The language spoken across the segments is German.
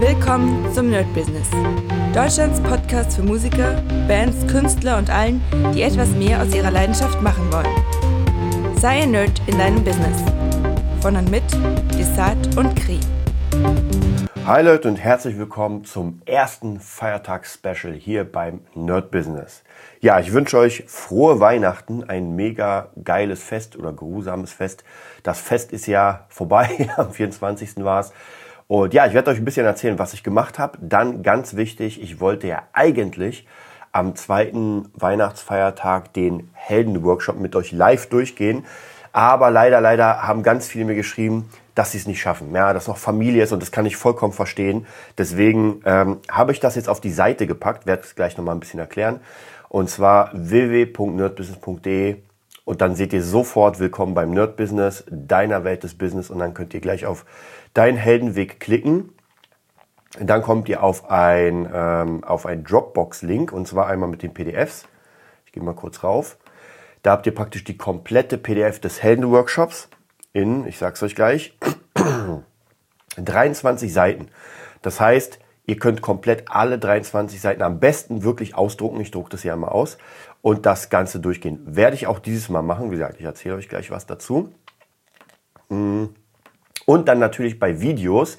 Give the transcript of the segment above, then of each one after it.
Willkommen zum Nerd Business. Deutschlands Podcast für Musiker, Bands, Künstler und allen, die etwas mehr aus ihrer Leidenschaft machen wollen. Sei ein Nerd in deinem Business. Von und mit Desart und Kri. Hi Leute und herzlich willkommen zum ersten Feiertags-Special hier beim Nerd Business. Ja, ich wünsche euch frohe Weihnachten, ein mega geiles Fest oder geruhsames Fest. Das Fest ist ja vorbei, am 24. war es. Und ja, ich werde euch ein bisschen erzählen, was ich gemacht habe. Dann ganz wichtig, ich wollte ja eigentlich am zweiten Weihnachtsfeiertag den Helden-Workshop mit euch live durchgehen. Aber leider, leider haben ganz viele mir geschrieben, dass sie es nicht schaffen. Ja, dass noch Familie ist und das kann ich vollkommen verstehen. Deswegen ähm, habe ich das jetzt auf die Seite gepackt, werde es gleich nochmal ein bisschen erklären. Und zwar www.nerdbusiness.de und dann seht ihr sofort Willkommen beim Nerd Business, deiner Welt des Business und dann könnt ihr gleich auf Dein Heldenweg klicken. Dann kommt ihr auf ein, ähm, auf ein Dropbox-Link und zwar einmal mit den PDFs. Ich gehe mal kurz rauf. Da habt ihr praktisch die komplette PDF des Heldenworkshops in, ich sag's euch gleich, 23 Seiten. Das heißt, ihr könnt komplett alle 23 Seiten am besten wirklich ausdrucken. Ich drucke das hier einmal aus und das Ganze durchgehen. Werde ich auch dieses Mal machen. Wie gesagt, ich erzähle euch gleich was dazu. Und dann natürlich bei Videos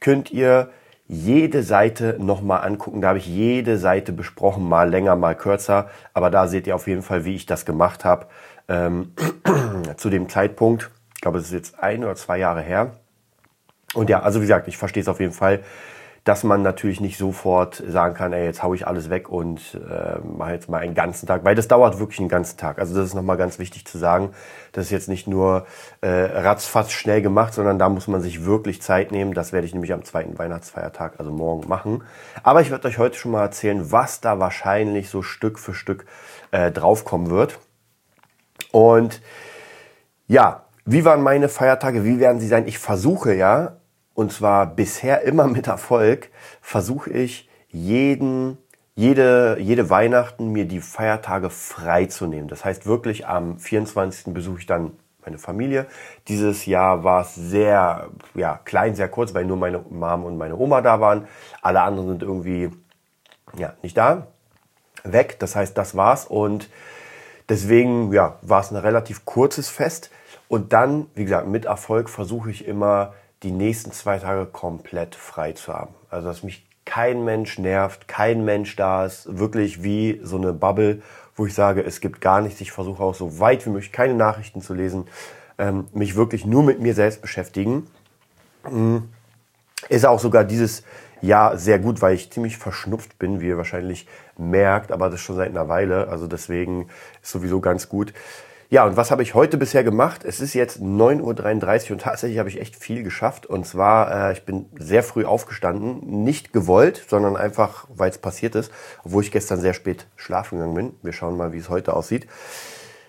könnt ihr jede Seite nochmal angucken. Da habe ich jede Seite besprochen, mal länger, mal kürzer. Aber da seht ihr auf jeden Fall, wie ich das gemacht habe. Ähm, zu dem Zeitpunkt ich glaube, es ist jetzt ein oder zwei Jahre her. Und ja, also wie gesagt, ich verstehe es auf jeden Fall, dass man natürlich nicht sofort sagen kann, ey, jetzt hau ich alles weg und äh, mache jetzt mal einen ganzen Tag, weil das dauert wirklich einen ganzen Tag. Also das ist nochmal ganz wichtig zu sagen. Das ist jetzt nicht nur äh, ratzfatz schnell gemacht, sondern da muss man sich wirklich Zeit nehmen. Das werde ich nämlich am zweiten Weihnachtsfeiertag, also morgen, machen. Aber ich werde euch heute schon mal erzählen, was da wahrscheinlich so Stück für Stück äh, draufkommen wird. Und ja, wie waren meine Feiertage? Wie werden sie sein? Ich versuche ja, und zwar bisher immer mit Erfolg, versuche ich jeden, jede, jede Weihnachten mir die Feiertage frei zu nehmen. Das heißt wirklich am 24. besuche ich dann meine Familie. Dieses Jahr war es sehr ja, klein, sehr kurz, weil nur meine Mom und meine Oma da waren. Alle anderen sind irgendwie ja, nicht da, weg. Das heißt, das war's. Und deswegen ja, war es ein relativ kurzes Fest. Und dann, wie gesagt, mit Erfolg versuche ich immer, die nächsten zwei Tage komplett frei zu haben. Also, dass mich kein Mensch nervt, kein Mensch da ist, wirklich wie so eine Bubble, wo ich sage, es gibt gar nichts. Ich versuche auch so weit wie möglich keine Nachrichten zu lesen, ähm, mich wirklich nur mit mir selbst beschäftigen. Mhm. Ist auch sogar dieses Jahr sehr gut, weil ich ziemlich verschnupft bin, wie ihr wahrscheinlich merkt, aber das schon seit einer Weile. Also deswegen ist sowieso ganz gut. Ja, und was habe ich heute bisher gemacht? Es ist jetzt 9.33 Uhr und tatsächlich habe ich echt viel geschafft. Und zwar, äh, ich bin sehr früh aufgestanden, nicht gewollt, sondern einfach, weil es passiert ist, obwohl ich gestern sehr spät schlafen gegangen bin. Wir schauen mal, wie es heute aussieht.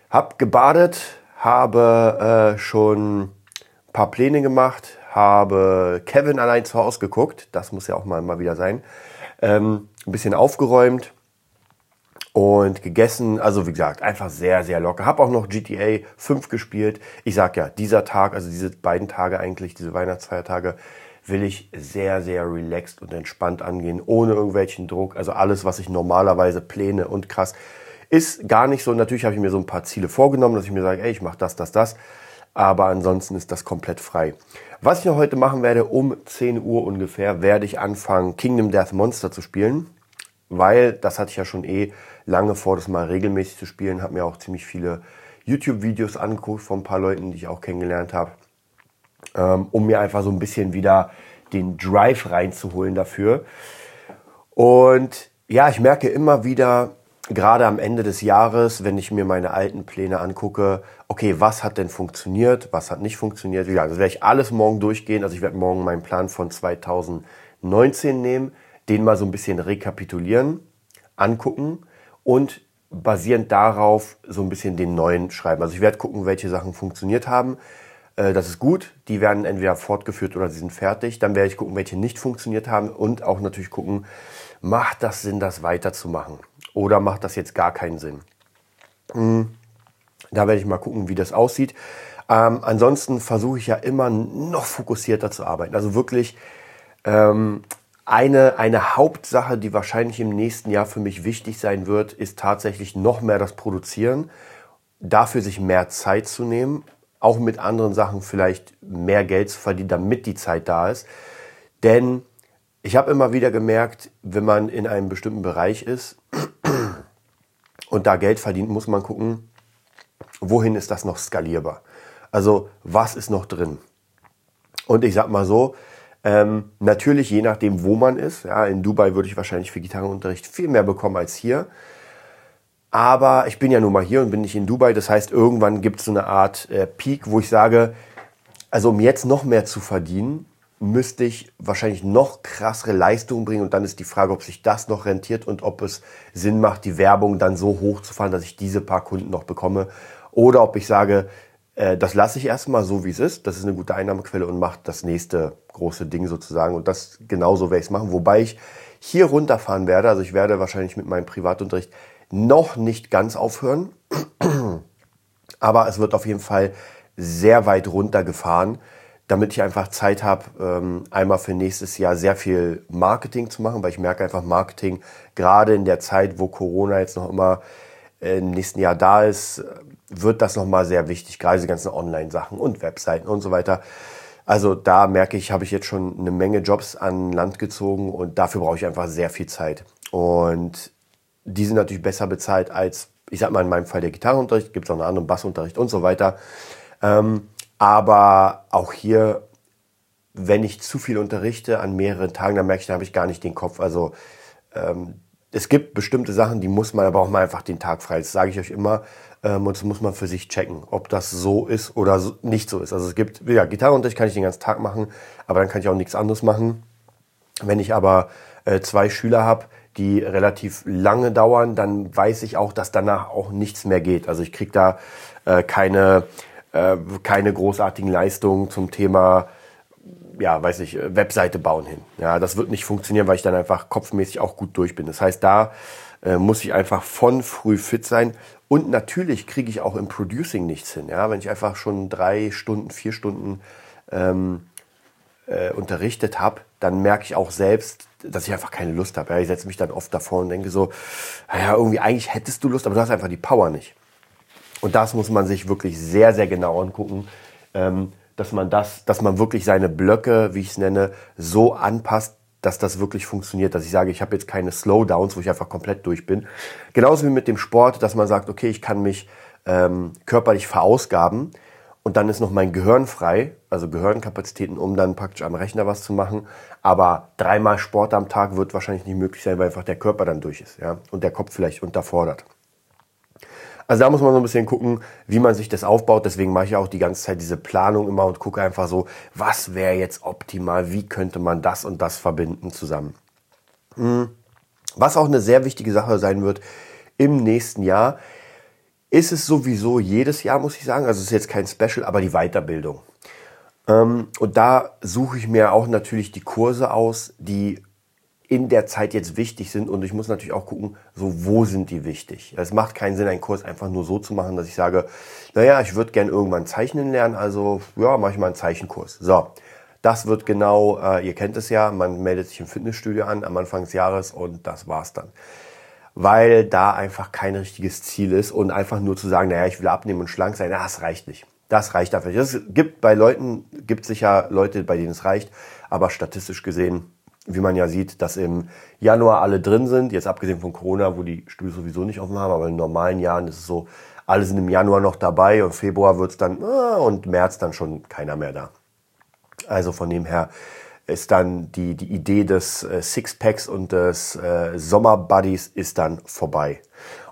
Hab gebadet, habe äh, schon ein paar Pläne gemacht, habe Kevin allein zu Hause geguckt, das muss ja auch mal, mal wieder sein, ähm, ein bisschen aufgeräumt, und gegessen. Also wie gesagt, einfach sehr, sehr locker. Hab auch noch GTA 5 gespielt. Ich sag ja, dieser Tag, also diese beiden Tage eigentlich, diese Weihnachtsfeiertage, will ich sehr, sehr relaxed und entspannt angehen, ohne irgendwelchen Druck. Also alles, was ich normalerweise pläne und krass, ist gar nicht so. Natürlich habe ich mir so ein paar Ziele vorgenommen, dass ich mir sage, ey, ich mache das, das, das. Aber ansonsten ist das komplett frei. Was ich noch heute machen werde, um 10 Uhr ungefähr, werde ich anfangen, Kingdom Death Monster zu spielen. Weil, das hatte ich ja schon eh lange vor, das mal regelmäßig zu spielen. Habe mir auch ziemlich viele YouTube-Videos angeguckt von ein paar Leuten, die ich auch kennengelernt habe, ähm, um mir einfach so ein bisschen wieder den Drive reinzuholen dafür. Und ja, ich merke immer wieder, gerade am Ende des Jahres, wenn ich mir meine alten Pläne angucke, okay, was hat denn funktioniert, was hat nicht funktioniert. Wie gesagt, das werde ich alles morgen durchgehen. Also ich werde morgen meinen Plan von 2019 nehmen, den mal so ein bisschen rekapitulieren, angucken und basierend darauf so ein bisschen den neuen schreiben. Also ich werde gucken, welche Sachen funktioniert haben. Äh, das ist gut. Die werden entweder fortgeführt oder sie sind fertig. Dann werde ich gucken, welche nicht funktioniert haben und auch natürlich gucken, macht das Sinn, das weiterzumachen? Oder macht das jetzt gar keinen Sinn? Hm, da werde ich mal gucken, wie das aussieht. Ähm, ansonsten versuche ich ja immer noch fokussierter zu arbeiten. Also wirklich ähm, eine, eine Hauptsache, die wahrscheinlich im nächsten Jahr für mich wichtig sein wird, ist tatsächlich noch mehr das Produzieren. Dafür sich mehr Zeit zu nehmen, auch mit anderen Sachen vielleicht mehr Geld zu verdienen, damit die Zeit da ist. Denn ich habe immer wieder gemerkt, wenn man in einem bestimmten Bereich ist und da Geld verdient, muss man gucken, wohin ist das noch skalierbar? Also was ist noch drin? Und ich sag mal so, ähm, natürlich je nachdem, wo man ist. Ja, in Dubai würde ich wahrscheinlich für Gitarrenunterricht viel mehr bekommen als hier. Aber ich bin ja nun mal hier und bin nicht in Dubai. Das heißt, irgendwann gibt es so eine Art äh, Peak, wo ich sage, also um jetzt noch mehr zu verdienen, müsste ich wahrscheinlich noch krassere Leistungen bringen. Und dann ist die Frage, ob sich das noch rentiert und ob es Sinn macht, die Werbung dann so hoch zu fahren, dass ich diese paar Kunden noch bekomme. Oder ob ich sage, äh, das lasse ich erstmal so, wie es ist. Das ist eine gute Einnahmequelle und mache das nächste große Ding sozusagen. Und das genauso werde ich es machen. Wobei ich hier runterfahren werde. Also ich werde wahrscheinlich mit meinem Privatunterricht noch nicht ganz aufhören. Aber es wird auf jeden Fall sehr weit runtergefahren, damit ich einfach Zeit habe, ähm, einmal für nächstes Jahr sehr viel Marketing zu machen, weil ich merke einfach Marketing, gerade in der Zeit, wo Corona jetzt noch immer äh, im nächsten Jahr da ist, wird das nochmal sehr wichtig, gerade diese ganzen Online-Sachen und Webseiten und so weiter. Also da merke ich, habe ich jetzt schon eine Menge Jobs an Land gezogen und dafür brauche ich einfach sehr viel Zeit. Und die sind natürlich besser bezahlt als, ich sag mal in meinem Fall der Gitarrenunterricht, gibt es auch einen anderen Bassunterricht und so weiter. Ähm, aber auch hier, wenn ich zu viel unterrichte an mehreren Tagen, dann merke ich, da habe ich gar nicht den Kopf. Also ähm, es gibt bestimmte Sachen, die muss man, da braucht man einfach den Tag frei. Das sage ich euch immer. Ähm, und das muss man für sich checken, ob das so ist oder so, nicht so ist. Also es gibt, ja, Gitarrenunterricht kann ich den ganzen Tag machen, aber dann kann ich auch nichts anderes machen. Wenn ich aber äh, zwei Schüler habe, die relativ lange dauern, dann weiß ich auch, dass danach auch nichts mehr geht. Also ich kriege da äh, keine, äh, keine großartigen Leistungen zum Thema, ja, weiß ich, Webseite bauen hin. Ja, das wird nicht funktionieren, weil ich dann einfach kopfmäßig auch gut durch bin. Das heißt, da äh, muss ich einfach von früh fit sein. Und natürlich kriege ich auch im Producing nichts hin. Ja, wenn ich einfach schon drei Stunden, vier Stunden ähm, äh, unterrichtet habe, dann merke ich auch selbst, dass ich einfach keine Lust habe. Ja, ich setze mich dann oft davor und denke so, naja, irgendwie eigentlich hättest du Lust, aber du hast einfach die Power nicht. Und das muss man sich wirklich sehr, sehr genau angucken, ähm, dass man das, dass man wirklich seine Blöcke, wie ich es nenne, so anpasst, dass das wirklich funktioniert, dass ich sage, ich habe jetzt keine Slowdowns, wo ich einfach komplett durch bin. Genauso wie mit dem Sport, dass man sagt, okay, ich kann mich ähm, körperlich verausgaben und dann ist noch mein Gehirn frei, also Gehirnkapazitäten, um dann praktisch am Rechner was zu machen. Aber dreimal Sport am Tag wird wahrscheinlich nicht möglich sein, weil einfach der Körper dann durch ist, ja, und der Kopf vielleicht unterfordert. Also da muss man so ein bisschen gucken, wie man sich das aufbaut. Deswegen mache ich auch die ganze Zeit diese Planung immer und gucke einfach so, was wäre jetzt optimal, wie könnte man das und das verbinden zusammen. Hm. Was auch eine sehr wichtige Sache sein wird im nächsten Jahr, ist es sowieso jedes Jahr, muss ich sagen. Also es ist jetzt kein Special, aber die Weiterbildung. Ähm, und da suche ich mir auch natürlich die Kurse aus, die in der Zeit jetzt wichtig sind. Und ich muss natürlich auch gucken, so wo sind die wichtig. Es macht keinen Sinn, einen Kurs einfach nur so zu machen, dass ich sage, naja, ich würde gern irgendwann zeichnen lernen, also ja, mache ich mal einen Zeichenkurs. So, das wird genau, äh, ihr kennt es ja, man meldet sich im Fitnessstudio an am Anfang des Jahres und das war's dann. Weil da einfach kein richtiges Ziel ist und einfach nur zu sagen, naja, ich will abnehmen und schlank sein, das reicht nicht. Das reicht dafür. Es gibt bei Leuten, gibt sicher Leute, bei denen es reicht, aber statistisch gesehen wie man ja sieht, dass im Januar alle drin sind, jetzt abgesehen von Corona, wo die Stühle sowieso nicht offen haben, aber in normalen Jahren ist es so, alle sind im Januar noch dabei und Februar wird es dann ah, und März dann schon keiner mehr da. Also von dem her ist dann die, die Idee des äh, Sixpacks und des äh, Sommerbuddies ist dann vorbei.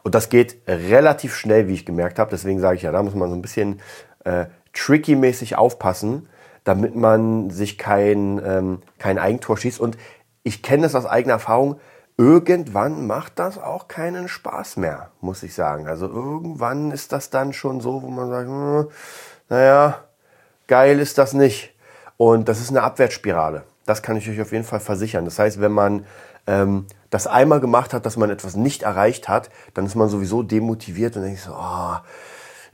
Und das geht relativ schnell, wie ich gemerkt habe. Deswegen sage ich ja, da muss man so ein bisschen äh, tricky-mäßig aufpassen, damit man sich kein, ähm, kein Eigentor schießt. Und ich kenne das aus eigener Erfahrung. Irgendwann macht das auch keinen Spaß mehr, muss ich sagen. Also irgendwann ist das dann schon so, wo man sagt, hm, naja, geil ist das nicht. Und das ist eine Abwärtsspirale. Das kann ich euch auf jeden Fall versichern. Das heißt, wenn man ähm, das einmal gemacht hat, dass man etwas nicht erreicht hat, dann ist man sowieso demotiviert und denkt so, oh,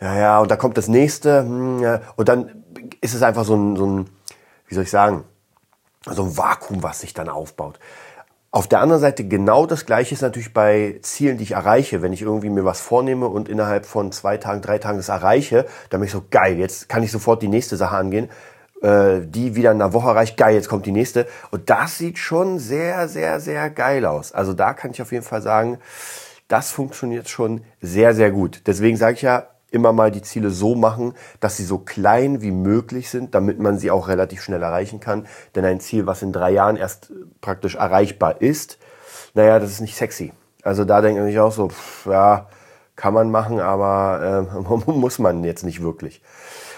ja, ja, und da kommt das nächste, hm, und dann ist es einfach so ein, so ein, wie soll ich sagen, so ein Vakuum, was sich dann aufbaut. Auf der anderen Seite genau das Gleiche ist natürlich bei Zielen, die ich erreiche. Wenn ich irgendwie mir was vornehme und innerhalb von zwei Tagen, drei Tagen das erreiche, dann bin ich so geil. Jetzt kann ich sofort die nächste Sache angehen, äh, die wieder in einer Woche erreicht. Geil, jetzt kommt die nächste. Und das sieht schon sehr, sehr, sehr geil aus. Also da kann ich auf jeden Fall sagen, das funktioniert schon sehr, sehr gut. Deswegen sage ich ja, immer mal die Ziele so machen, dass sie so klein wie möglich sind, damit man sie auch relativ schnell erreichen kann. Denn ein Ziel, was in drei Jahren erst praktisch erreichbar ist, naja, das ist nicht sexy. Also da denke ich auch so, pff, ja, kann man machen, aber äh, muss man jetzt nicht wirklich.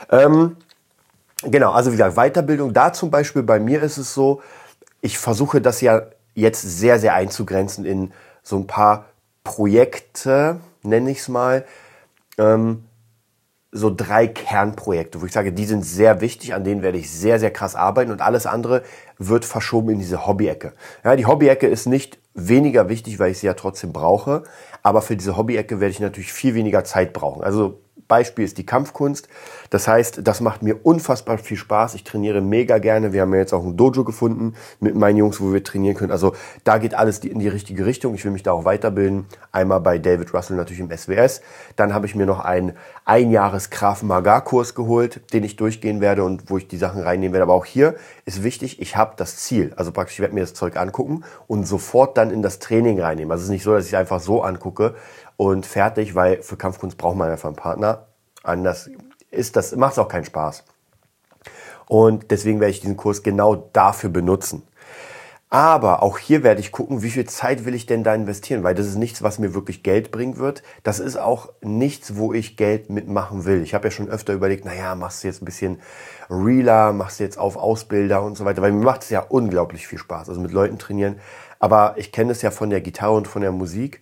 Ähm, genau, also wie gesagt, Weiterbildung, da zum Beispiel bei mir ist es so, ich versuche das ja jetzt sehr, sehr einzugrenzen in so ein paar Projekte, nenne ich es mal, ähm, so drei Kernprojekte, wo ich sage, die sind sehr wichtig, an denen werde ich sehr, sehr krass arbeiten und alles andere wird verschoben in diese Hobby-Ecke. Ja, die Hobby-Ecke ist nicht weniger wichtig, weil ich sie ja trotzdem brauche, aber für diese Hobby-Ecke werde ich natürlich viel weniger Zeit brauchen. Also Beispiel ist die Kampfkunst. Das heißt, das macht mir unfassbar viel Spaß. Ich trainiere mega gerne. Wir haben ja jetzt auch ein Dojo gefunden mit meinen Jungs, wo wir trainieren können. Also da geht alles in die richtige Richtung. Ich will mich da auch weiterbilden. Einmal bei David Russell natürlich im SWS. Dann habe ich mir noch einen Einjahres Graf Maga Kurs geholt, den ich durchgehen werde und wo ich die Sachen reinnehmen werde. Aber auch hier ist wichtig, ich habe das Ziel. Also praktisch, ich werde mir das Zeug angucken und sofort dann in das Training reinnehmen. Also es ist nicht so, dass ich einfach so angucke und fertig, weil für Kampfkunst braucht man einfach einen Partner. Anders ist das, macht es auch keinen Spaß. Und deswegen werde ich diesen Kurs genau dafür benutzen. Aber auch hier werde ich gucken, wie viel Zeit will ich denn da investieren, weil das ist nichts, was mir wirklich Geld bringen wird. Das ist auch nichts, wo ich Geld mitmachen will. Ich habe ja schon öfter überlegt, naja, machst du jetzt ein bisschen realer, machst du jetzt auf Ausbilder und so weiter, weil mir macht es ja unglaublich viel Spaß, also mit Leuten trainieren. Aber ich kenne es ja von der Gitarre und von der Musik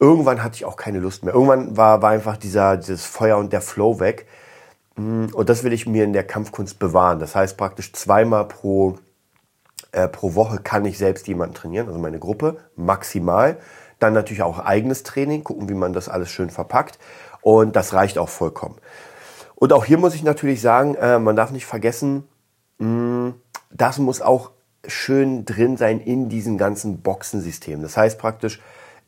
irgendwann hatte ich auch keine Lust mehr. Irgendwann war, war einfach dieser, dieses Feuer und der Flow weg. Mm, und das will ich mir in der Kampfkunst bewahren. Das heißt praktisch zweimal pro, äh, pro Woche kann ich selbst jemanden trainieren, also meine Gruppe, maximal. Dann natürlich auch eigenes Training, gucken, wie man das alles schön verpackt. Und das reicht auch vollkommen. Und auch hier muss ich natürlich sagen, äh, man darf nicht vergessen, mh, mm, das muss auch schön drin sein in diesem ganzen Boxensystem. Das heißt praktisch,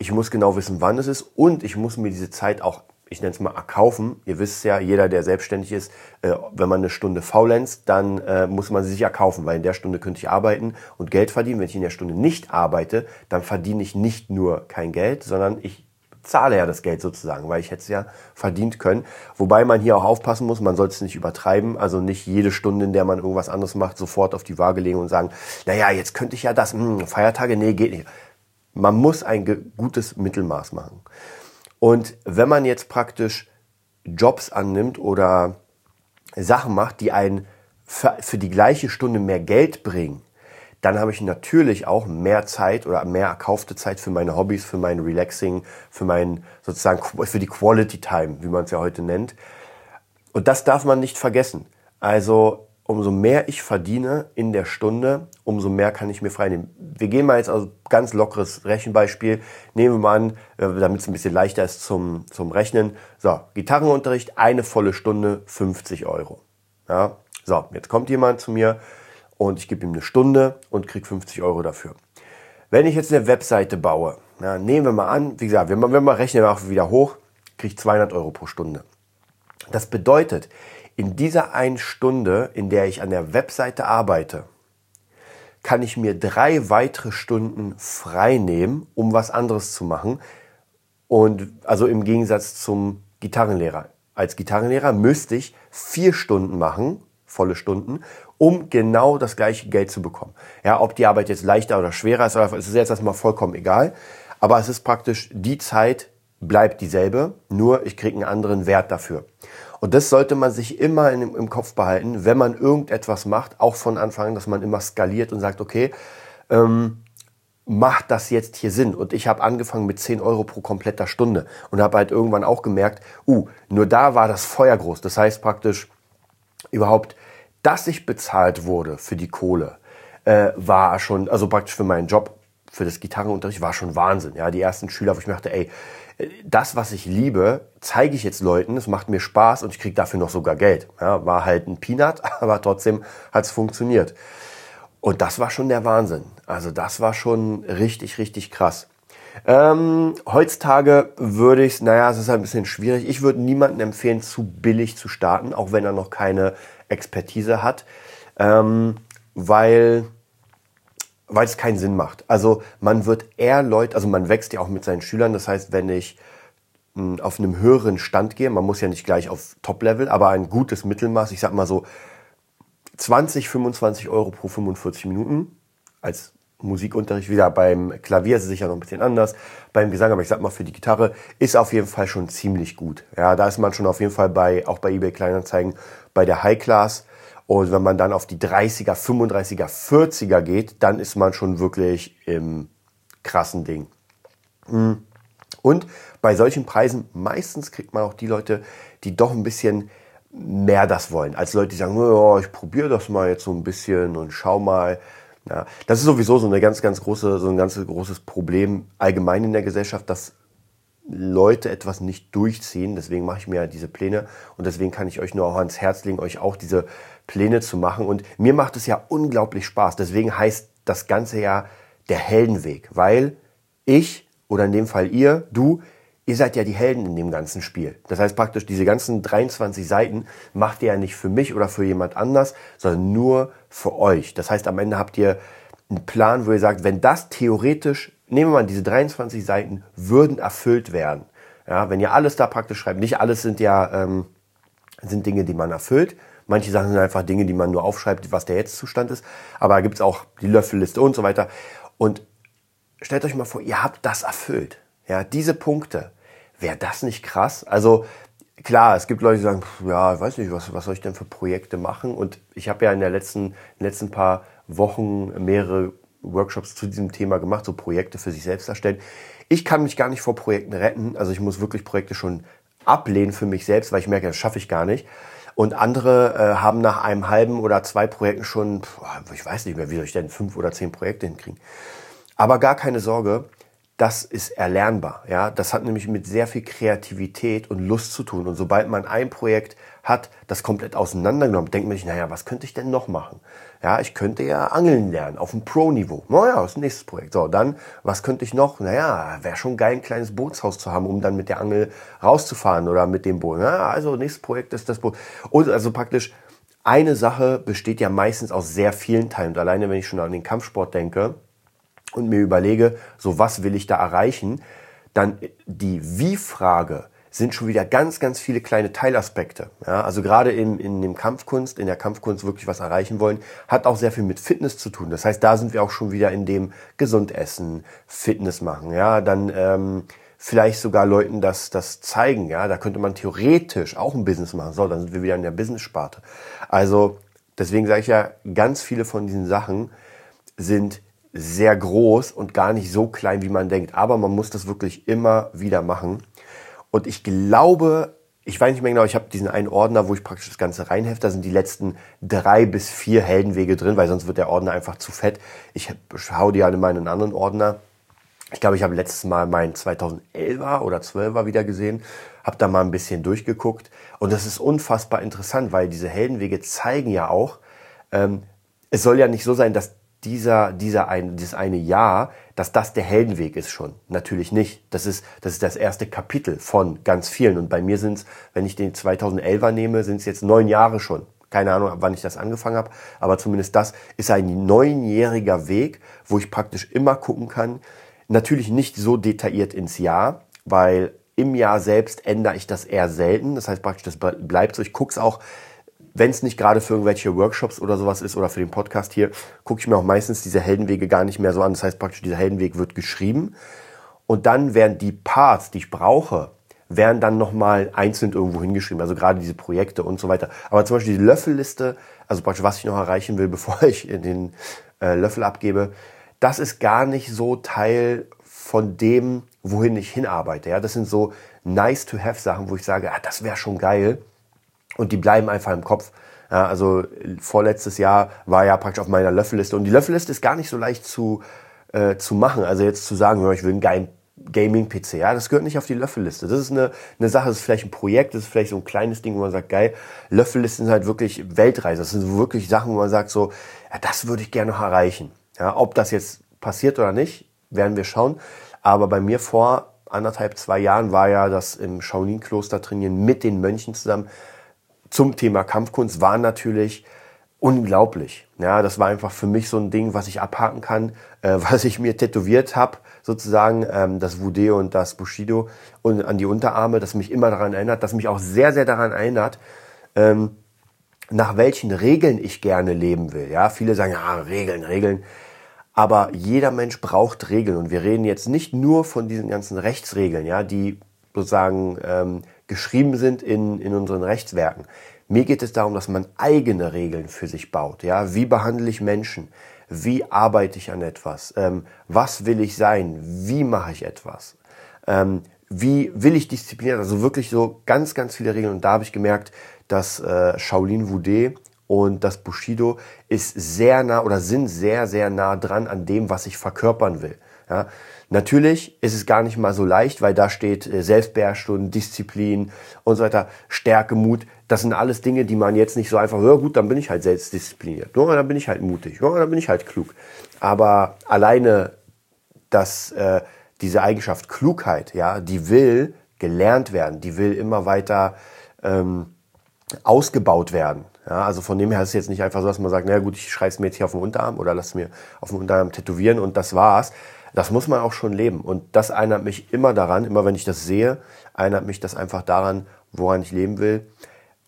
ich muss genau wissen, wann es ist und ich muss mir diese Zeit auch, ich nenne es mal, erkaufen. Ihr wisst ja, jeder, der selbstständig ist, äh, wenn man eine Stunde faulenzt, dann äh, muss man sie sich erkaufen, weil in der Stunde könnte ich arbeiten und Geld verdienen. Wenn ich in der Stunde nicht arbeite, dann verdiene ich nicht nur kein Geld, sondern ich zahle ja das Geld sozusagen, weil ich hätte es ja verdient können. Wobei man hier auch aufpassen muss, man sollte es nicht übertreiben, also nicht jede Stunde, in der man irgendwas anderes macht, sofort auf die Waage legen und sagen, naja, jetzt könnte ich ja das, hm, Feiertage, nee, geht nicht. Man muss ein gutes Mittelmaß machen. Und wenn man jetzt praktisch Jobs annimmt oder Sachen macht, die einen für die gleiche Stunde mehr Geld bringen, dann habe ich natürlich auch mehr Zeit oder mehr erkaufte Zeit für meine Hobbys, für mein Relaxing, für mein sozusagen für die Quality Time, wie man es ja heute nennt. Und das darf man nicht vergessen. Also umso mehr ich verdiene in der Stunde, umso mehr kann ich mir freinehmen. Wir gehen mal jetzt also ganz lockeres Rechenbeispiel. Nehmen wir mal an, äh, damit es ein bisschen leichter ist zum, zum Rechnen. So, Gitarrenunterricht, eine volle Stunde, 50 Euro. Ja, so, jetzt kommt jemand zu mir und ich gebe ihm eine Stunde und kriege 50 Euro dafür. Wenn ich jetzt eine Webseite baue, ja, nehmen wir mal an, wie gesagt, wenn wir, wir rechnen wir wieder hoch, kriege ich 200 Euro pro Stunde. Das bedeutet, in dieser einen Stunde, in der ich an der Webseite arbeite, kann ich mir drei weitere Stunden frei nehmen, um was anderes zu machen. Und also im Gegensatz zum Gitarrenlehrer. Als Gitarrenlehrer müsste ich vier Stunden machen, volle Stunden, um genau das gleiche Geld zu bekommen. Ja, ob die Arbeit jetzt leichter oder schwerer ist, ist jetzt erstmal vollkommen egal. Aber es ist praktisch, die Zeit bleibt dieselbe, nur ich kriege einen anderen Wert dafür. Und das sollte man sich immer in, im Kopf behalten, wenn man irgendetwas macht, auch von Anfang an, dass man immer skaliert und sagt, okay, ähm, macht das jetzt hier Sinn? Und ich habe angefangen mit 10 Euro pro kompletter Stunde und habe halt irgendwann auch gemerkt, uh, nur da war das Feuer groß. Das heißt praktisch überhaupt, dass ich bezahlt wurde für die Kohle, äh, war schon, also praktisch für meinen Job für das Gitarrenunterricht war schon Wahnsinn. Ja, die ersten Schüler, wo ich mir dachte, ey, das, was ich liebe, zeige ich jetzt Leuten, es macht mir Spaß und ich kriege dafür noch sogar Geld. Ja, war halt ein Peanut, aber trotzdem hat es funktioniert. Und das war schon der Wahnsinn. Also das war schon richtig, richtig krass. Ähm, heutzutage würde ich, naja, es ist ein bisschen schwierig. Ich würde niemandem empfehlen, zu billig zu starten, auch wenn er noch keine Expertise hat, ähm, weil weil es keinen Sinn macht. Also man wird eher Leute, also man wächst ja auch mit seinen Schülern. Das heißt, wenn ich hm, auf einem höheren Stand gehe, man muss ja nicht gleich auf Top-Level, aber ein gutes Mittelmaß, ich sag mal so 20, 25 Euro pro 45 Minuten als Musikunterricht. Wieder beim Klavier ist es sicher noch ein bisschen anders, beim Gesang, aber ich sag mal für die Gitarre ist auf jeden Fall schon ziemlich gut. Ja, da ist man schon auf jeden Fall bei, auch bei eBay Kleinanzeigen, bei der High Class. Und wenn man dann auf die 30er, 35er, 40er geht, dann ist man schon wirklich im krassen Ding. Hm. Und bei solchen Preisen meistens kriegt man auch die Leute, die doch ein bisschen mehr das wollen, als Leute, die sagen, oh, ich probiere das mal jetzt so ein bisschen und schau mal. Ja, das ist sowieso so eine ganz, ganz große, so ein ganz großes Problem allgemein in der Gesellschaft, dass Leute etwas nicht durchziehen. Deswegen mache ich mir diese Pläne und deswegen kann ich euch nur auch ans Herz legen, euch auch diese Pläne zu machen. Und mir macht es ja unglaublich Spaß. Deswegen heißt das Ganze ja der Heldenweg, weil ich oder in dem Fall ihr, du, ihr seid ja die Helden in dem ganzen Spiel. Das heißt praktisch, diese ganzen 23 Seiten macht ihr ja nicht für mich oder für jemand anders, sondern nur für euch. Das heißt, am Ende habt ihr einen Plan, wo ihr sagt, wenn das theoretisch, nehmen wir mal diese 23 Seiten, würden erfüllt werden. Ja, wenn ihr alles da praktisch schreibt, nicht alles sind ja ähm, sind Dinge, die man erfüllt. Manche Sachen sind einfach Dinge, die man nur aufschreibt, was der Jetzt-Zustand ist. Aber da gibt es auch die Löffelliste und so weiter. Und stellt euch mal vor, ihr habt das erfüllt. Ja, diese Punkte. Wäre das nicht krass? Also klar, es gibt Leute, die sagen, ja, ich weiß nicht, was, was soll ich denn für Projekte machen? Und ich habe ja in, der letzten, in den letzten paar Wochen mehrere Workshops zu diesem Thema gemacht, so Projekte für sich selbst erstellen. Ich kann mich gar nicht vor Projekten retten. Also ich muss wirklich Projekte schon ablehnen für mich selbst, weil ich merke, das schaffe ich gar nicht. Und andere äh, haben nach einem halben oder zwei Projekten schon, ich weiß nicht mehr, wie soll ich denn fünf oder zehn Projekte hinkriegen. Aber gar keine Sorge, das ist erlernbar. Ja, das hat nämlich mit sehr viel Kreativität und Lust zu tun. Und sobald man ein Projekt hat, das komplett auseinandergenommen, denkt man sich, naja, was könnte ich denn noch machen? Ja, ich könnte ja angeln lernen auf dem Pro-Niveau. Naja, ist ein nächstes Projekt. So, dann, was könnte ich noch? Naja, wäre schon geil, ein kleines Bootshaus zu haben, um dann mit der Angel rauszufahren oder mit dem Boot. Ja, also, nächstes Projekt ist das Boot. Und also praktisch, eine Sache besteht ja meistens aus sehr vielen Teilen. Und alleine, wenn ich schon an den Kampfsport denke und mir überlege, so was will ich da erreichen, dann die Wie-Frage sind schon wieder ganz, ganz viele kleine Teilaspekte. Ja, also gerade in, in dem Kampfkunst, in der Kampfkunst wirklich was erreichen wollen, hat auch sehr viel mit Fitness zu tun. Das heißt, da sind wir auch schon wieder in dem gesund essen, Fitness machen. Ja, dann ähm, vielleicht sogar Leuten das, das zeigen. Ja, da könnte man theoretisch auch ein Business machen. So, dann sind wir wieder in der Business-Sparte. Also deswegen sage ich ja, ganz viele von diesen Sachen sind sehr groß und gar nicht so klein, wie man denkt. Aber man muss das wirklich immer wieder machen. Und ich glaube, ich weiß nicht mehr genau, ich habe diesen einen Ordner, wo ich praktisch das Ganze reinhefte. Da sind die letzten drei bis vier Heldenwege drin, weil sonst wird der Ordner einfach zu fett. Ich hau die alle mal in einen anderen Ordner. Ich glaube, ich habe letztes Mal meinen 2011er oder 12er wieder gesehen, habe da mal ein bisschen durchgeguckt. Und das ist unfassbar interessant, weil diese Heldenwege zeigen ja auch, ähm, es soll ja nicht so sein, dass dieser, dieser ein, dieses eine Jahr, dass das der Heldenweg ist schon. Natürlich nicht. Das ist, das ist das erste Kapitel von ganz vielen. Und bei mir sind es, wenn ich den 2011er nehme, sind es jetzt neun Jahre schon. Keine Ahnung, wann ich das angefangen habe. Aber zumindest das ist ein neunjähriger Weg, wo ich praktisch immer gucken kann. Natürlich nicht so detailliert ins Jahr, weil im Jahr selbst ändere ich das eher selten. Das heißt praktisch, das bleibt so. Ich gucke es auch wenn es nicht gerade für irgendwelche Workshops oder sowas ist oder für den Podcast hier, gucke ich mir auch meistens diese Heldenwege gar nicht mehr so an. Das heißt praktisch, dieser Heldenweg wird geschrieben und dann werden die Parts, die ich brauche, werden dann nochmal einzeln irgendwo hingeschrieben. Also gerade diese Projekte und so weiter. Aber zum Beispiel die Löffelliste, also praktisch was ich noch erreichen will, bevor ich den äh, Löffel abgebe, das ist gar nicht so Teil von dem, wohin ich hinarbeite. Ja, das sind so nice to have Sachen, wo ich sage, ah, das wäre schon geil und die bleiben einfach im Kopf. Ja, also vorletztes Jahr war ja praktisch auf meiner Löffelliste und die Löffelliste ist gar nicht so leicht zu äh, zu machen. Also jetzt zu sagen, ich will einen geilen Gaming-PC, ja, das gehört nicht auf die Löffelliste. Das ist eine, eine Sache, das ist vielleicht ein Projekt, das ist vielleicht so ein kleines Ding, wo man sagt, geil, Löffellisten sind halt wirklich Weltreise. Das sind wirklich Sachen, wo man sagt so, ja, das würde ich gerne noch erreichen. Ja, ob das jetzt passiert oder nicht, werden wir schauen. Aber bei mir vor anderthalb, zwei Jahren war ja das im Shaolin-Kloster trainieren mit den Mönchen zusammen zum Thema Kampfkunst war natürlich unglaublich. Ja, das war einfach für mich so ein Ding, was ich abhaken kann, äh, was ich mir tätowiert habe, sozusagen ähm, das Wudeo und das Bushido und an die Unterarme, das mich immer daran erinnert, das mich auch sehr, sehr daran erinnert, ähm, nach welchen Regeln ich gerne leben will. Ja, viele sagen, ja, Regeln, Regeln. Aber jeder Mensch braucht Regeln und wir reden jetzt nicht nur von diesen ganzen Rechtsregeln, ja, die sozusagen ähm, geschrieben sind in, in unseren Rechtswerken. Mir geht es darum, dass man eigene Regeln für sich baut. Ja, wie behandle ich Menschen? Wie arbeite ich an etwas? Ähm, was will ich sein? Wie mache ich etwas? Ähm, wie will ich diszipliniert? Also wirklich so ganz, ganz viele Regeln. Und da habe ich gemerkt, dass äh, Shaolin Wudé und das Bushido ist sehr nah oder sind sehr, sehr nah dran an dem, was ich verkörpern will. Ja? Natürlich ist es gar nicht mal so leicht, weil da steht äh, Selbstbeherrschung, Disziplin und so weiter, Stärke, Mut. Das sind alles Dinge, die man jetzt nicht so einfach, ja gut, dann bin ich halt selbstdiszipliniert, ja, dann bin ich halt mutig, ja, dann bin ich halt klug. Aber alleine dass äh, diese Eigenschaft Klugheit, ja, die will gelernt werden, die will immer weiter ähm, ausgebaut werden. Ja, also von dem her ist es jetzt nicht einfach so, dass man sagt, na gut, ich schreibe es mir jetzt hier auf den Unterarm oder lass mir auf den Unterarm tätowieren und das war's. Das muss man auch schon leben. Und das erinnert mich immer daran, immer wenn ich das sehe, erinnert mich das einfach daran, woran ich leben will.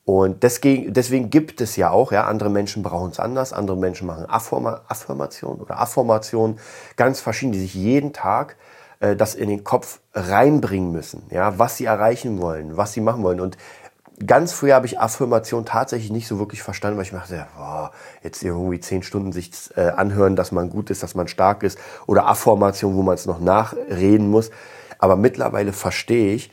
Und deswegen, deswegen gibt es ja auch, ja, andere Menschen brauchen es anders, andere Menschen machen Affirma, Affirmation oder Affirmation, ganz verschieden, die sich jeden Tag äh, das in den Kopf reinbringen müssen, ja, was sie erreichen wollen, was sie machen wollen. Und ganz früh habe ich Affirmation tatsächlich nicht so wirklich verstanden, weil ich mir dachte, boah, jetzt irgendwie zehn Stunden sich äh, anhören, dass man gut ist, dass man stark ist oder Affirmation, wo man es noch nachreden muss. Aber mittlerweile verstehe ich,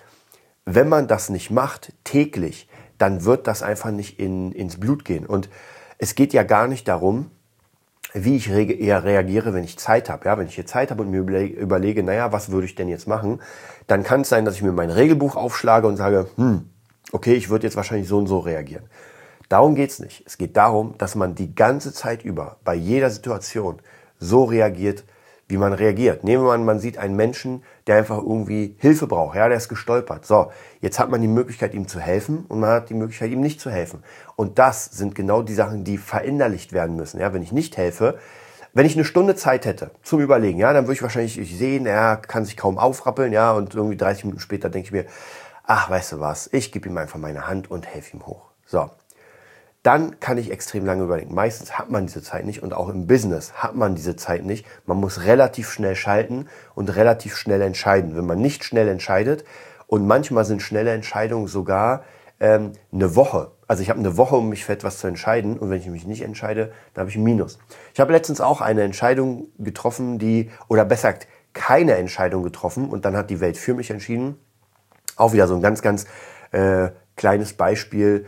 wenn man das nicht macht, täglich, dann wird das einfach nicht in, ins Blut gehen. Und es geht ja gar nicht darum, wie ich eher reagiere, wenn ich Zeit habe. Ja, wenn ich hier Zeit habe und mir überlege, naja, was würde ich denn jetzt machen, dann kann es sein, dass ich mir mein Regelbuch aufschlage und sage, hm, okay, ich würde jetzt wahrscheinlich so und so reagieren. Darum geht's nicht. Es geht darum, dass man die ganze Zeit über bei jeder Situation so reagiert, wie man reagiert. Nehmen wir an, man sieht einen Menschen, der einfach irgendwie Hilfe braucht, ja, der ist gestolpert. So, jetzt hat man die Möglichkeit, ihm zu helfen und man hat die Möglichkeit, ihm nicht zu helfen. Und das sind genau die Sachen, die verinnerlicht werden müssen. Ja, wenn ich nicht helfe, wenn ich eine Stunde Zeit hätte zum Überlegen, ja, dann würde ich wahrscheinlich sehen, er kann sich kaum aufrappeln, ja, und irgendwie 30 Minuten später denke ich mir, ach, weißt du was, ich gebe ihm einfach meine Hand und helfe ihm hoch. So. Dann kann ich extrem lange überlegen. Meistens hat man diese Zeit nicht und auch im Business hat man diese Zeit nicht. Man muss relativ schnell schalten und relativ schnell entscheiden. Wenn man nicht schnell entscheidet und manchmal sind schnelle Entscheidungen sogar ähm, eine Woche. Also ich habe eine Woche, um mich für etwas zu entscheiden und wenn ich mich nicht entscheide, dann habe ich ein Minus. Ich habe letztens auch eine Entscheidung getroffen, die, oder besser gesagt, keine Entscheidung getroffen und dann hat die Welt für mich entschieden auch wieder so ein ganz, ganz äh, kleines Beispiel.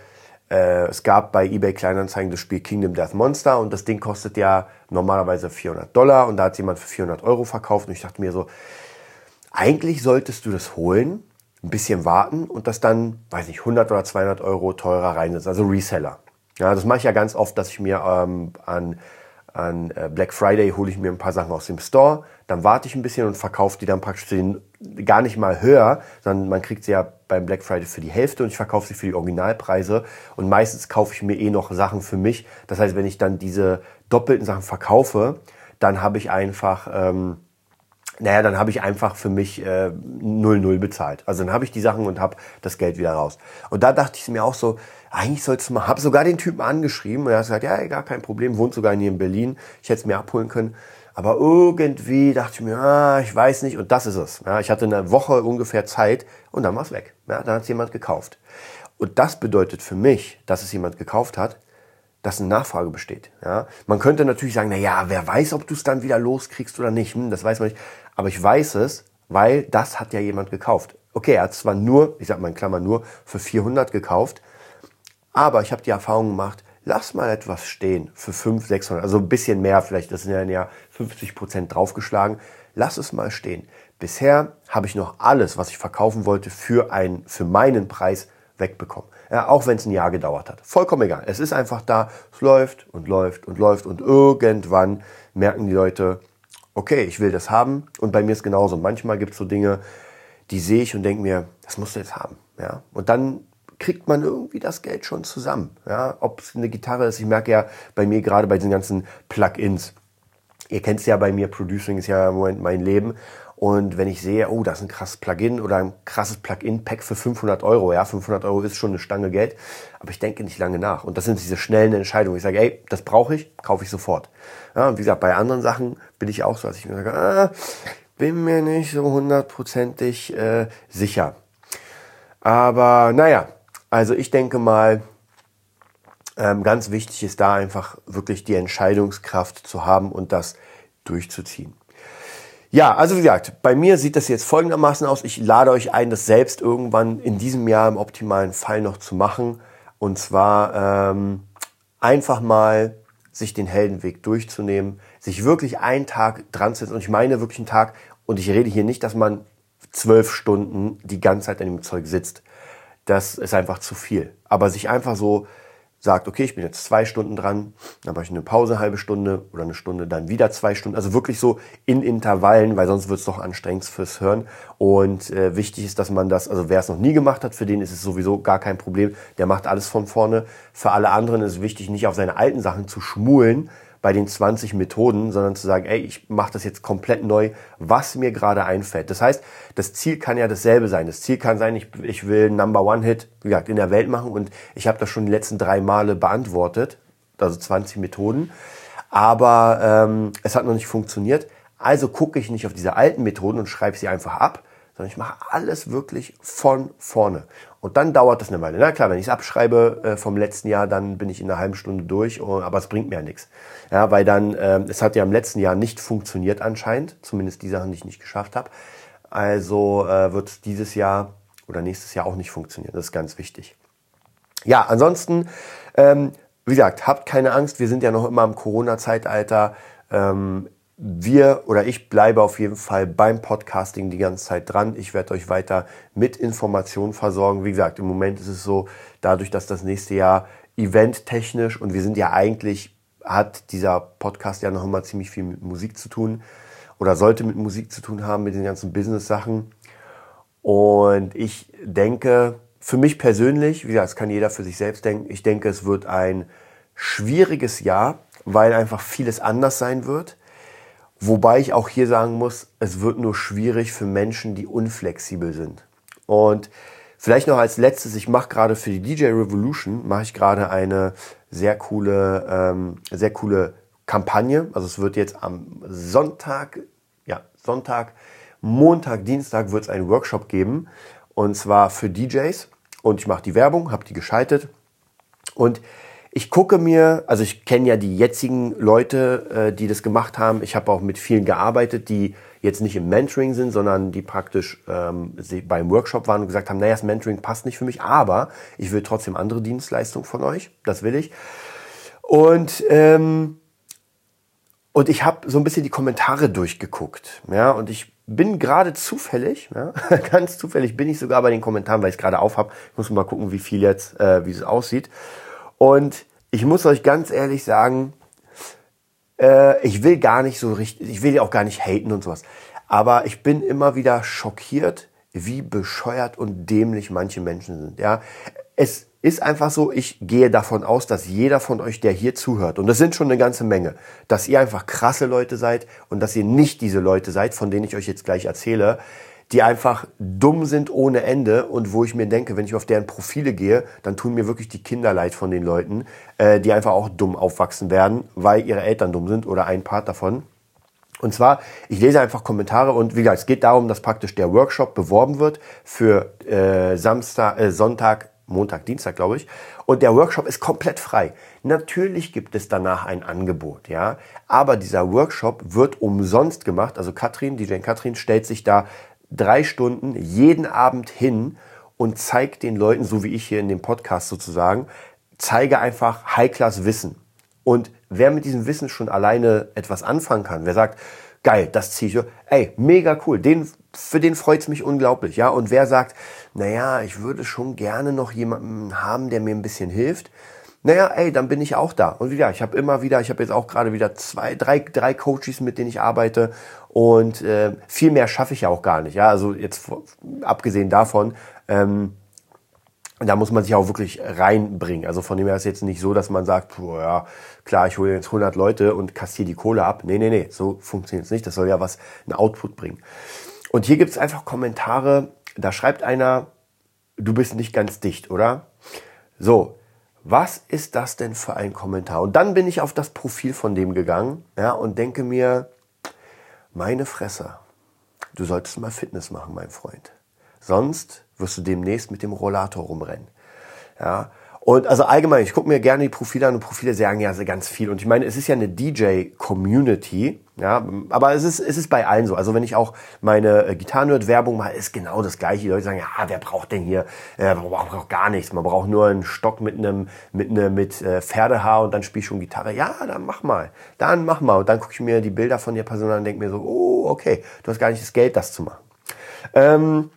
Äh, es gab bei eBay Kleinanzeigen das Spiel Kingdom Death Monster und das Ding kostet ja normalerweise 400 Dollar und da hat jemand für 400 Euro verkauft und ich dachte mir so, eigentlich solltest du das holen, ein bisschen warten und das dann, weiß nicht, 100 oder 200 Euro teurer reinsetzen, also Reseller. Ja, das mache ich ja ganz oft, dass ich mir ähm, an an äh, Black Friday hole ich mir ein paar Sachen aus dem Store, dann warte ich ein bisschen und verkaufe die dann praktisch den, gar nicht mal höher, sondern man kriegt sie ja beim Black Friday für die Hälfte und ich verkaufe sie für die Originalpreise und meistens kaufe ich mir eh noch Sachen für mich. Das heißt, wenn ich dann diese doppelten Sachen verkaufe, dann habe ich einfach, ähm, naja, dann habe ich einfach für mich äh, 0-0 bezahlt. Also dann habe ich die Sachen und habe das Geld wieder raus. Und da dachte ich mir auch so, eigentlich sollst du mal, habe sogar den Typen angeschrieben und er hat gesagt, ja, gar kein Problem, wohnt sogar hier in Berlin, ich hätte es mir abholen können. Aber irgendwie dachte ich mir, ah, ich weiß nicht, und das ist es. Ja, ich hatte eine Woche ungefähr Zeit und dann war es weg. Ja, dann hat es jemand gekauft. Und das bedeutet für mich, dass es jemand gekauft hat, dass eine Nachfrage besteht. Ja, man könnte natürlich sagen, na ja, wer weiß, ob du es dann wieder loskriegst oder nicht. Hm, das weiß man nicht. Aber ich weiß es, weil das hat ja jemand gekauft. Okay, er hat zwar nur, ich sag mal in Klammern nur, für 400 gekauft, aber ich habe die Erfahrung gemacht, lass mal etwas stehen für 500, 600, also ein bisschen mehr vielleicht, das sind ja 50 Prozent draufgeschlagen. Lass es mal stehen. Bisher habe ich noch alles, was ich verkaufen wollte, für, einen, für meinen Preis wegbekommen. Ja, auch wenn es ein Jahr gedauert hat. Vollkommen egal. Es ist einfach da, es läuft und läuft und läuft und irgendwann merken die Leute, okay, ich will das haben und bei mir ist genauso. Manchmal gibt es so Dinge, die sehe ich und denke mir, das musst du jetzt haben. Ja? Und dann kriegt man irgendwie das Geld schon zusammen. Ja? Ob es eine Gitarre ist, ich merke ja bei mir gerade bei diesen ganzen Plugins. Ihr kennt es ja bei mir, Producing ist ja im Moment mein Leben. Und wenn ich sehe, oh, das ist ein krasses Plugin oder ein krasses Plugin-Pack für 500 Euro, ja, 500 Euro ist schon eine Stange Geld, aber ich denke nicht lange nach. Und das sind diese schnellen Entscheidungen. Ich sage, ey, das brauche ich, kaufe ich sofort. Ja, und wie gesagt, bei anderen Sachen bin ich auch so, dass ich mir sage, ah, bin mir nicht so hundertprozentig äh, sicher. Aber naja, also ich denke mal, ähm, ganz wichtig ist da einfach wirklich die Entscheidungskraft zu haben und das durchzuziehen. Ja, also wie gesagt, bei mir sieht das jetzt folgendermaßen aus. Ich lade euch ein, das selbst irgendwann in diesem Jahr im optimalen Fall noch zu machen. Und zwar ähm, einfach mal sich den Heldenweg durchzunehmen, sich wirklich einen Tag dran zu setzen. Und ich meine wirklich einen Tag. Und ich rede hier nicht, dass man zwölf Stunden die ganze Zeit an dem Zeug sitzt. Das ist einfach zu viel. Aber sich einfach so sagt, okay, ich bin jetzt zwei Stunden dran, dann mache ich eine Pause, eine halbe Stunde oder eine Stunde, dann wieder zwei Stunden. Also wirklich so in Intervallen, weil sonst wird es doch anstrengend fürs Hören. Und äh, wichtig ist, dass man das, also wer es noch nie gemacht hat, für den ist es sowieso gar kein Problem. Der macht alles von vorne. Für alle anderen ist es wichtig, nicht auf seine alten Sachen zu schmulen, bei den 20 Methoden, sondern zu sagen, ey, ich mache das jetzt komplett neu, was mir gerade einfällt. Das heißt, das Ziel kann ja dasselbe sein. Das Ziel kann sein, ich, ich will Number One Hit, wie gesagt, in der Welt machen und ich habe das schon die letzten drei Male beantwortet, also 20 Methoden, aber ähm, es hat noch nicht funktioniert. Also gucke ich nicht auf diese alten Methoden und schreibe sie einfach ab, sondern ich mache alles wirklich von vorne. Und dann dauert das eine Weile. Na klar, wenn ich es abschreibe äh, vom letzten Jahr, dann bin ich in einer halben Stunde durch, oh, aber es bringt mir ja nichts. Ja, weil dann, äh, es hat ja im letzten Jahr nicht funktioniert anscheinend, zumindest die Sachen, die ich nicht geschafft habe. Also äh, wird es dieses Jahr oder nächstes Jahr auch nicht funktionieren. Das ist ganz wichtig. Ja, ansonsten, ähm, wie gesagt, habt keine Angst, wir sind ja noch immer im Corona-Zeitalter. Ähm, wir oder ich bleibe auf jeden Fall beim Podcasting die ganze Zeit dran. Ich werde euch weiter mit Informationen versorgen. Wie gesagt, im Moment ist es so, dadurch, dass das nächste Jahr eventtechnisch und wir sind ja eigentlich, hat dieser Podcast ja noch immer ziemlich viel mit Musik zu tun oder sollte mit Musik zu tun haben, mit den ganzen Business-Sachen. Und ich denke, für mich persönlich, wie gesagt, das kann jeder für sich selbst denken, ich denke, es wird ein schwieriges Jahr, weil einfach vieles anders sein wird Wobei ich auch hier sagen muss, es wird nur schwierig für Menschen, die unflexibel sind. Und vielleicht noch als letztes, ich mache gerade für die DJ Revolution, mache ich gerade eine sehr coole, ähm, sehr coole Kampagne. Also es wird jetzt am Sonntag, ja, Sonntag, Montag, Dienstag wird es einen Workshop geben. Und zwar für DJs. Und ich mache die Werbung, habe die geschaltet. Und ich gucke mir, also ich kenne ja die jetzigen Leute, äh, die das gemacht haben. Ich habe auch mit vielen gearbeitet, die jetzt nicht im Mentoring sind, sondern die praktisch ähm, beim Workshop waren und gesagt haben, naja, das Mentoring passt nicht für mich, aber ich will trotzdem andere Dienstleistungen von euch. Das will ich. Und ähm, und ich habe so ein bisschen die Kommentare durchgeguckt, ja, und ich bin gerade zufällig, ja, ganz zufällig bin ich sogar bei den Kommentaren, weil ich gerade auf habe. Ich muss mal gucken, wie viel jetzt, äh, wie es aussieht. Und ich muss euch ganz ehrlich sagen, äh, ich will gar nicht so richtig, ich will ja auch gar nicht haten und sowas. Aber ich bin immer wieder schockiert, wie bescheuert und dämlich manche Menschen sind. Ja, es ist einfach so, ich gehe davon aus, dass jeder von euch, der hier zuhört, und das sind schon eine ganze Menge, dass ihr einfach krasse Leute seid und dass ihr nicht diese Leute seid, von denen ich euch jetzt gleich erzähle, die einfach dumm sind ohne Ende und wo ich mir denke, wenn ich auf deren Profile gehe, dann tun mir wirklich die Kinder leid von den Leuten, äh, die einfach auch dumm aufwachsen werden, weil ihre Eltern dumm sind oder ein Part davon. Und zwar, ich lese einfach Kommentare und wie gesagt, es geht darum, dass praktisch der Workshop beworben wird für äh, Samstag, äh, Sonntag, Montag, Dienstag, glaube ich. Und der Workshop ist komplett frei. Natürlich gibt es danach ein Angebot, ja. Aber dieser Workshop wird umsonst gemacht. Also Katrin, DJ Katrin, stellt sich da drei Stunden jeden Abend hin und zeigt den Leuten, so wie ich hier in dem Podcast sozusagen, zeige einfach High-Class-Wissen. Und wer mit diesem Wissen schon alleine etwas anfangen kann, wer sagt, geil, das ziehe ich, ey, mega cool, den, für den freut's mich unglaublich, ja. Und wer sagt, naja, ich würde schon gerne noch jemanden haben, der mir ein bisschen hilft, naja, ey, dann bin ich auch da. Und wieder, ich habe immer wieder, ich habe jetzt auch gerade wieder zwei, drei, drei Coaches, mit denen ich arbeite. Und äh, viel mehr schaffe ich ja auch gar nicht. Ja, also jetzt abgesehen davon, ähm, da muss man sich auch wirklich reinbringen. Also von dem her ist jetzt nicht so, dass man sagt, boah, ja, klar, ich hole jetzt 100 Leute und kassiere die Kohle ab. Nee, nee, nee, so funktioniert es nicht. Das soll ja was, ein Output bringen. Und hier gibt es einfach Kommentare, da schreibt einer, du bist nicht ganz dicht, oder? So, was ist das denn für ein Kommentar? Und dann bin ich auf das Profil von dem gegangen ja, und denke mir, meine Fresse, du solltest mal Fitness machen, mein Freund. Sonst wirst du demnächst mit dem Rollator rumrennen. Ja, und also allgemein, ich gucke mir gerne die Profile an und Profile sagen ja ganz viel. Und ich meine, es ist ja eine DJ-Community, ja, aber es ist, es ist bei allen so. Also wenn ich auch meine äh, Gitarrenhirt-Werbung mache, ist genau das gleiche. Die Leute sagen, ja, wer braucht denn hier, äh, man braucht gar nichts. Man braucht nur einen Stock mit einem, mit einem, mit äh, Pferdehaar und dann spiel ich schon Gitarre. Ja, dann mach mal. Dann mach mal. Und dann gucke ich mir die Bilder von der Person an und denke mir so, oh, okay, du hast gar nicht das Geld, das zu machen. Ähm,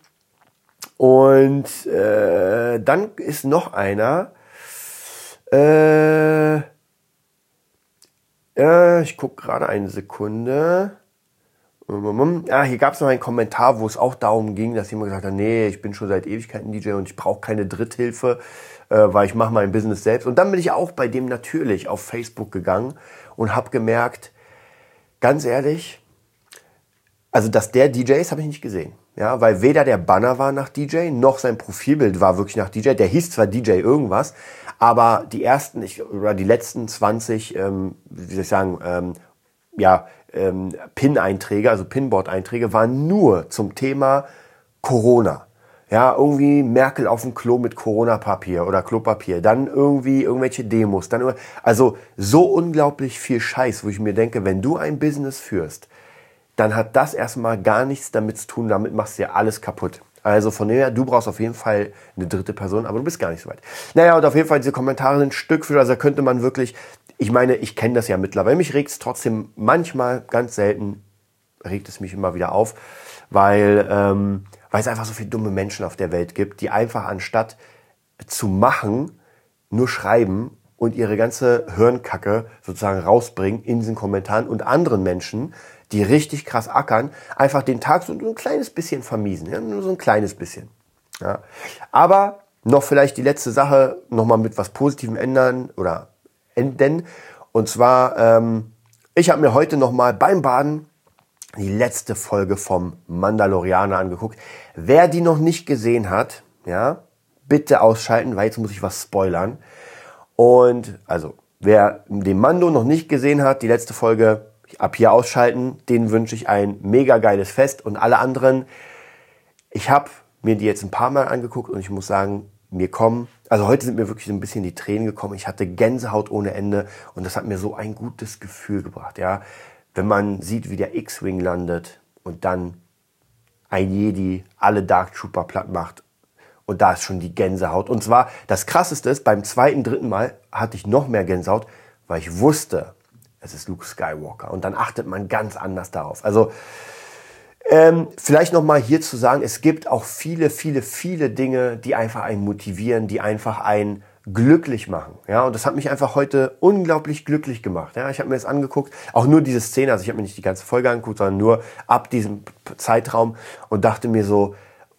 und äh, dann ist noch einer, äh, äh, ich gucke gerade eine Sekunde. Ja, hier gab es noch einen Kommentar, wo es auch darum ging, dass jemand gesagt hat, nee, ich bin schon seit Ewigkeiten DJ und ich brauche keine Dritthilfe, äh, weil ich mache mein Business selbst. Und dann bin ich auch bei dem natürlich auf Facebook gegangen und habe gemerkt, ganz ehrlich, also dass der DJ ist, habe ich nicht gesehen. Ja, weil weder der Banner war nach DJ, noch sein Profilbild war wirklich nach DJ. Der hieß zwar DJ irgendwas, aber die ersten, ich, oder die letzten 20, ähm, wie soll ich sagen, ähm, ja, ähm, Pin-Einträge, also Pinboard-Einträge, waren nur zum Thema Corona. Ja, irgendwie Merkel auf dem Klo mit Corona-Papier oder Klopapier, dann irgendwie irgendwelche Demos, dann also so unglaublich viel Scheiß, wo ich mir denke, wenn du ein Business führst, dann hat das erstmal gar nichts damit zu tun, damit machst du ja alles kaputt. Also von dem her, du brauchst auf jeden Fall eine dritte Person, aber du bist gar nicht so weit. Naja, und auf jeden Fall, diese Kommentare sind Stück für, also könnte man wirklich, ich meine, ich kenne das ja mittlerweile, mich regt es trotzdem manchmal, ganz selten, regt es mich immer wieder auf, weil, ähm, weil es einfach so viele dumme Menschen auf der Welt gibt, die einfach anstatt zu machen, nur schreiben und ihre ganze Hirnkacke sozusagen rausbringen in diesen Kommentaren und anderen Menschen die richtig krass ackern, einfach den Tag so ein kleines bisschen vermiesen. Ja? Nur so ein kleines bisschen. Ja? Aber noch vielleicht die letzte Sache nochmal mit was Positivem ändern oder enden. Und zwar, ähm, ich habe mir heute nochmal beim Baden die letzte Folge vom Mandalorianer angeguckt. Wer die noch nicht gesehen hat, ja, bitte ausschalten, weil jetzt muss ich was spoilern. Und also, wer den Mando noch nicht gesehen hat, die letzte Folge ab hier ausschalten. Denen wünsche ich ein mega geiles Fest und alle anderen. Ich habe mir die jetzt ein paar Mal angeguckt und ich muss sagen, mir kommen, also heute sind mir wirklich so ein bisschen die Tränen gekommen. Ich hatte Gänsehaut ohne Ende und das hat mir so ein gutes Gefühl gebracht, ja. Wenn man sieht, wie der X-Wing landet und dann ein Jedi alle Dark Trooper platt macht und da ist schon die Gänsehaut. Und zwar das krasseste ist, beim zweiten, dritten Mal hatte ich noch mehr Gänsehaut, weil ich wusste, es ist Luke Skywalker. Und dann achtet man ganz anders darauf. Also ähm, vielleicht nochmal hier zu sagen, es gibt auch viele, viele, viele Dinge, die einfach einen motivieren, die einfach einen glücklich machen. Ja, und das hat mich einfach heute unglaublich glücklich gemacht. Ja, ich habe mir das angeguckt, auch nur diese Szene, also ich habe mir nicht die ganze Folge angeguckt, sondern nur ab diesem Zeitraum und dachte mir so,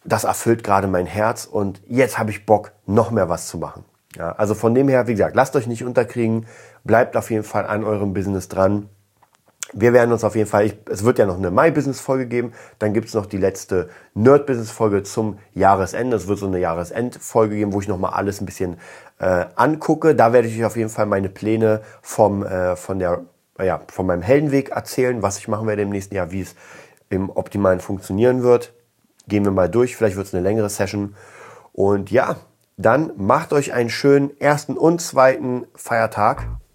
das erfüllt gerade mein Herz und jetzt habe ich Bock, noch mehr was zu machen. Ja, also von dem her, wie gesagt, lasst euch nicht unterkriegen, bleibt auf jeden Fall an eurem Business dran. Wir werden uns auf jeden Fall, ich, es wird ja noch eine My-Business-Folge geben, dann gibt es noch die letzte Nerd-Business-Folge zum Jahresende. Es wird so eine Jahresend-Folge geben, wo ich nochmal alles ein bisschen äh, angucke. Da werde ich euch auf jeden Fall meine Pläne vom, äh, von, der, ja, von meinem Heldenweg erzählen, was ich machen werde im nächsten Jahr, wie es im Optimalen funktionieren wird. Gehen wir mal durch, vielleicht wird es eine längere Session. Und ja, dann macht euch einen schönen ersten und zweiten Feiertag.